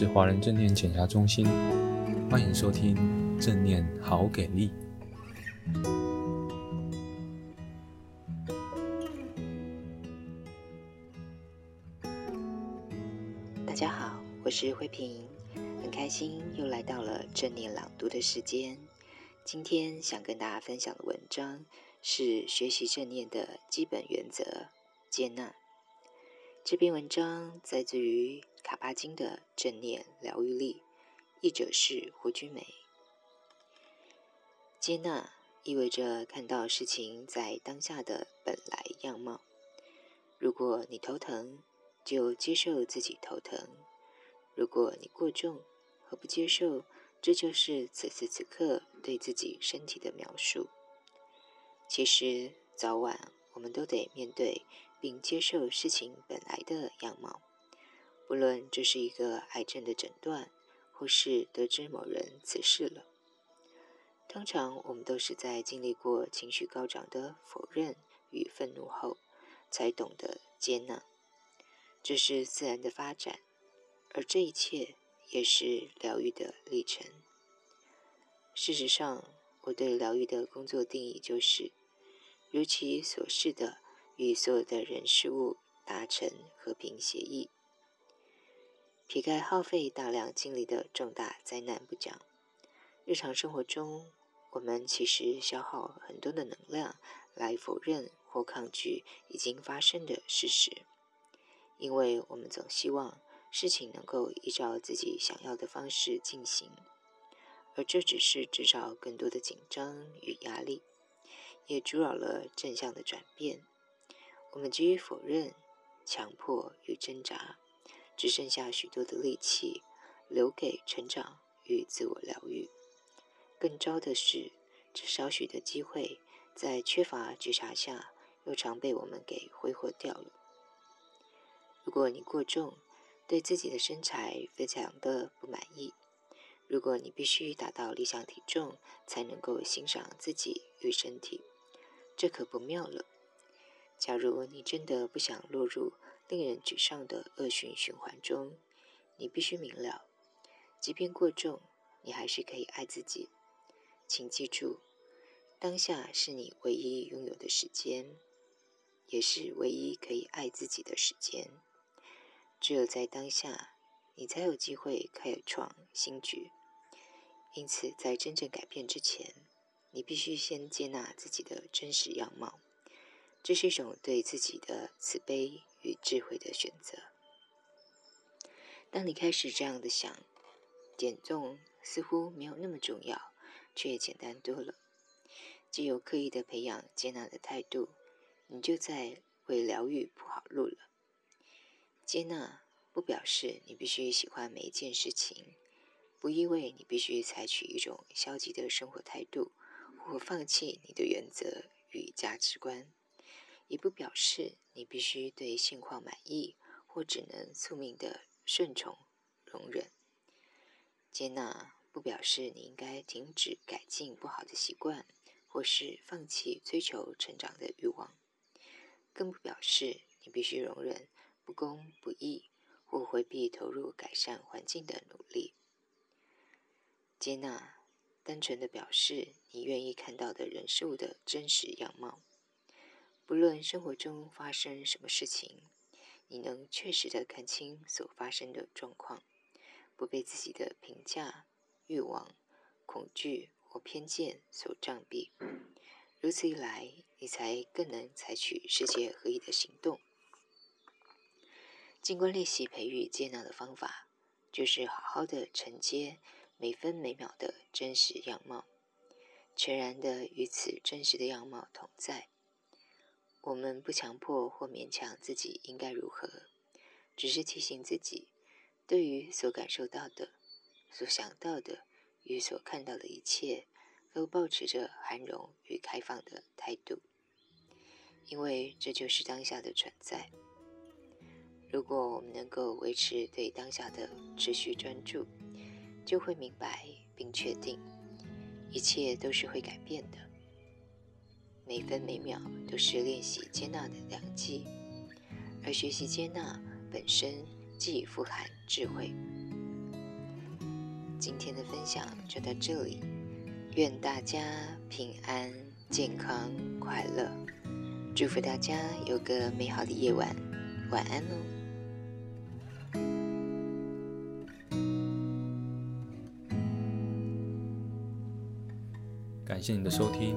是华人正念减压中心，欢迎收听正念好给力。大家好，我是慧萍，很开心又来到了正念朗读的时间。今天想跟大家分享的文章是学习正念的基本原则——接纳。这篇文章来自于卡巴金的《正念疗愈力》，译者是胡君梅。接纳意味着看到事情在当下的本来样貌。如果你头疼，就接受自己头疼；如果你过重，何不接受？这就是此时此刻对自己身体的描述。其实，早晚我们都得面对并接受事情本来的样貌，不论这是一个癌症的诊断，或是得知某人辞世了。通常，我们都是在经历过情绪高涨的否认与愤怒后，才懂得接纳。这是自然的发展，而这一切，也是疗愈的历程。事实上，我对疗愈的工作定义就是，如其所示的，与所有的人事物达成和平协议。撇开耗费大量精力的重大灾难不讲，日常生活中，我们其实消耗很多的能量来否认或抗拒已经发生的事实，因为我们总希望。事情能够依照自己想要的方式进行，而这只是制造更多的紧张与压力，也阻扰了正向的转变。我们急于否认、强迫与挣扎，只剩下许多的力气留给成长与自我疗愈。更糟的是，这少许的机会，在缺乏觉察下，又常被我们给挥霍掉了。如果你过重，对自己的身材非常的不满意。如果你必须达到理想体重才能够欣赏自己与身体，这可不妙了。假如你真的不想落入令人沮丧的恶性循环中，你必须明了，即便过重，你还是可以爱自己。请记住，当下是你唯一拥有的时间，也是唯一可以爱自己的时间。只有在当下，你才有机会开创新局。因此，在真正改变之前，你必须先接纳自己的真实样貌。这是一种对自己的慈悲与智慧的选择。当你开始这样的想，减重似乎没有那么重要，却简单多了。既有刻意的培养接纳的态度，你就在为疗愈铺好路了。接纳不表示你必须喜欢每一件事情，不意味你必须采取一种消极的生活态度，或放弃你的原则与价值观，也不表示你必须对现况满意，或只能宿命的顺从容忍。接纳不表示你应该停止改进不好的习惯，或是放弃追求成长的欲望，更不表示你必须容忍。不公不义，或回避投入改善环境的努力。接纳，单纯的表示你愿意看到的人事物的真实样貌。不论生活中发生什么事情，你能确实的看清所发生的状况，不被自己的评价、欲望、恐惧或偏见所障蔽。如此一来，你才更能采取世界合一的行动。静观练习培育接纳的方法，就是好好的承接每分每秒的真实样貌，全然的与此真实的样貌同在。我们不强迫或勉强自己应该如何，只是提醒自己，对于所感受到的、所想到的与所看到的一切，都保持着涵容与开放的态度，因为这就是当下的存在。如果我们能够维持对当下的持续专注，就会明白并确定，一切都是会改变的。每分每秒都是练习接纳的良机，而学习接纳本身既富含智慧。今天的分享就到这里，愿大家平安、健康、快乐，祝福大家有个美好的夜晚，晚安喽。感谢你的收听，